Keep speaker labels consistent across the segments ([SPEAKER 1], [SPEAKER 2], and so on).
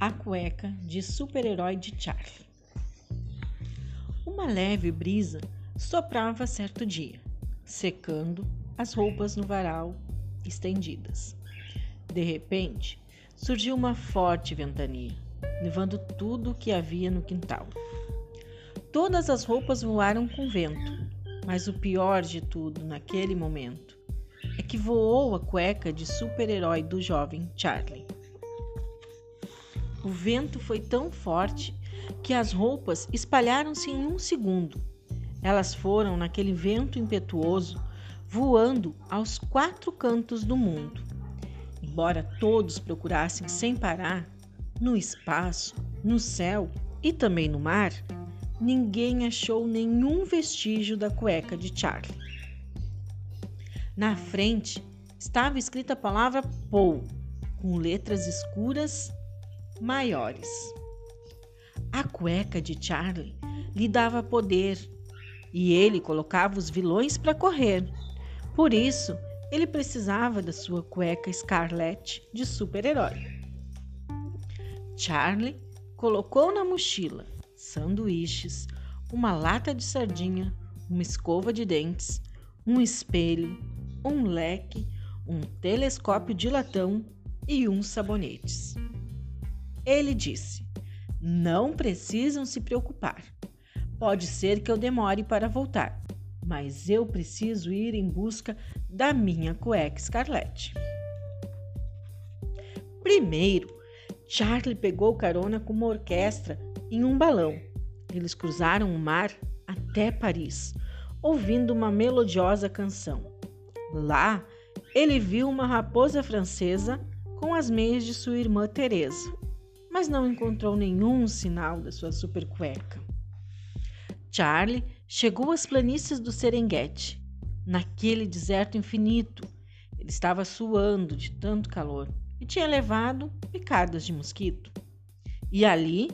[SPEAKER 1] A cueca de super-herói de Charlie. Uma leve brisa soprava certo dia, secando as roupas no varal estendidas. De repente, surgiu uma forte ventania, levando tudo o que havia no quintal. Todas as roupas voaram com vento, mas o pior de tudo naquele momento é que voou a cueca de super-herói do jovem Charlie. O vento foi tão forte que as roupas espalharam-se em um segundo. Elas foram, naquele vento impetuoso, voando aos quatro cantos do mundo. Embora todos procurassem sem parar, no espaço, no céu e também no mar, ninguém achou nenhum vestígio da cueca de Charlie. Na frente estava escrita a palavra Paul, com letras escuras maiores. A cueca de Charlie lhe dava poder e ele colocava os vilões para correr. Por isso, ele precisava da sua cueca Scarlet de super-herói. Charlie colocou na mochila sanduíches, uma lata de sardinha, uma escova de dentes, um espelho, um leque, um telescópio de latão e uns sabonetes. Ele disse: Não precisam se preocupar. Pode ser que eu demore para voltar, mas eu preciso ir em busca da minha cueca Scarlett. Primeiro, Charlie pegou carona com uma orquestra em um balão. Eles cruzaram o mar até Paris, ouvindo uma melodiosa canção. Lá, ele viu uma raposa francesa com as meias de sua irmã Teresa mas não encontrou nenhum sinal da sua super cueca. Charlie chegou às planícies do Serengeti. Naquele deserto infinito, ele estava suando de tanto calor e tinha levado picadas de mosquito. E ali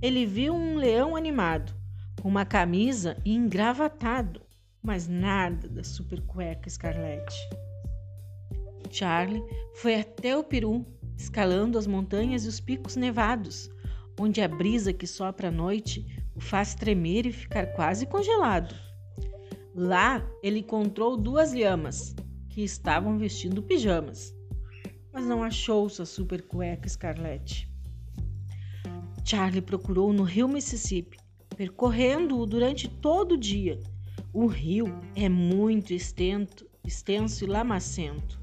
[SPEAKER 1] ele viu um leão animado, com uma camisa e engravatado, mas nada da super cueca escarlate. Charlie foi até o peru escalando as montanhas e os picos nevados, onde a brisa que sopra à noite o faz tremer e ficar quase congelado. Lá ele encontrou duas lhamas que estavam vestindo pijamas, mas não achou sua super cueca Scarlett. Charlie procurou no rio Mississippi, percorrendo-o durante todo o dia. O rio é muito extenso, extenso e lamacento,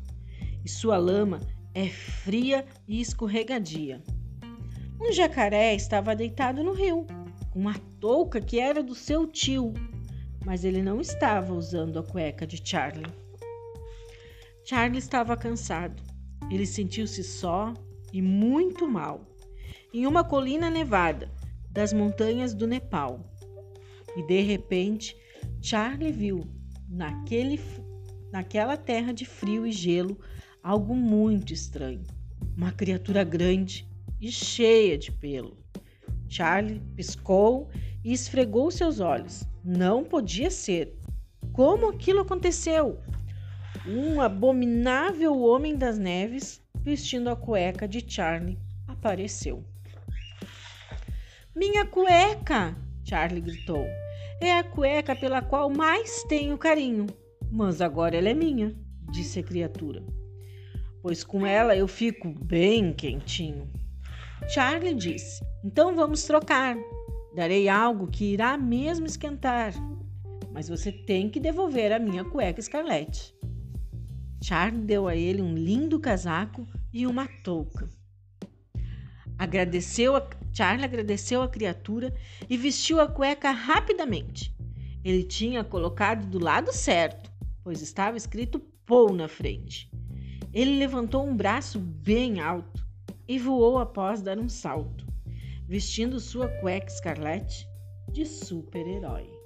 [SPEAKER 1] e sua lama é fria e escorregadia. Um jacaré estava deitado no rio, com uma touca que era do seu tio, mas ele não estava usando a cueca de Charlie. Charlie estava cansado. Ele sentiu-se só e muito mal, em uma colina nevada das montanhas do Nepal. E de repente, Charlie viu naquele, naquela terra de frio e gelo algo muito estranho. Uma criatura grande e cheia de pelo. Charlie piscou e esfregou seus olhos. Não podia ser. Como aquilo aconteceu? Um abominável homem das neves, vestindo a cueca de Charlie, apareceu. Minha cueca! Charlie gritou. É a cueca pela qual mais tenho carinho. Mas agora ela é minha, disse a criatura pois com ela eu fico bem quentinho. Charlie disse: Então vamos trocar. Darei algo que irá mesmo esquentar, mas você tem que devolver a minha cueca escarlate. Charlie deu a ele um lindo casaco e uma touca. Agradeceu a... Charlie agradeceu a criatura e vestiu a cueca rapidamente. Ele tinha colocado do lado certo, pois estava escrito Paul na frente. Ele levantou um braço bem alto e voou após dar um salto, vestindo sua cueca escarlate de super-herói.